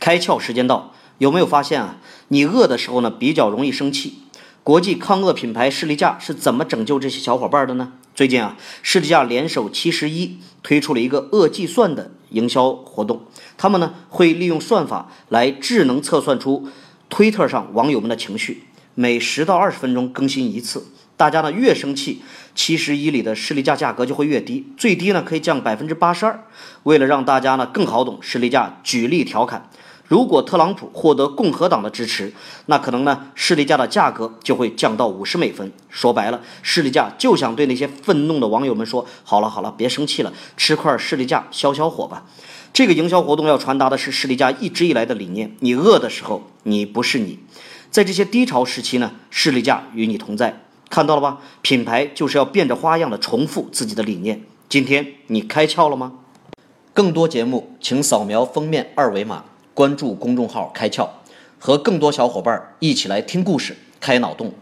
开窍时间到，有没有发现啊？你饿的时候呢，比较容易生气。国际抗饿品牌士力架是怎么拯救这些小伙伴的呢？最近啊，士力架联手七十一推出了一个饿计算的营销活动，他们呢会利用算法来智能测算出推特上网友们的情绪，每十到二十分钟更新一次。大家呢越生气，七十一里的士力架价格就会越低，最低呢可以降百分之八十二。为了让大家呢更好懂，士力架举例调侃：如果特朗普获得共和党的支持，那可能呢士力架的价格就会降到五十美分。说白了，士力架就想对那些愤怒的网友们说：好了好了，别生气了，吃块士力架消消火吧。这个营销活动要传达的是士力架一直以来的理念：你饿的时候，你不是你。在这些低潮时期呢，士力架与你同在。看到了吧？品牌就是要变着花样的重复自己的理念。今天你开窍了吗？更多节目，请扫描封面二维码，关注公众号“开窍”，和更多小伙伴一起来听故事、开脑洞。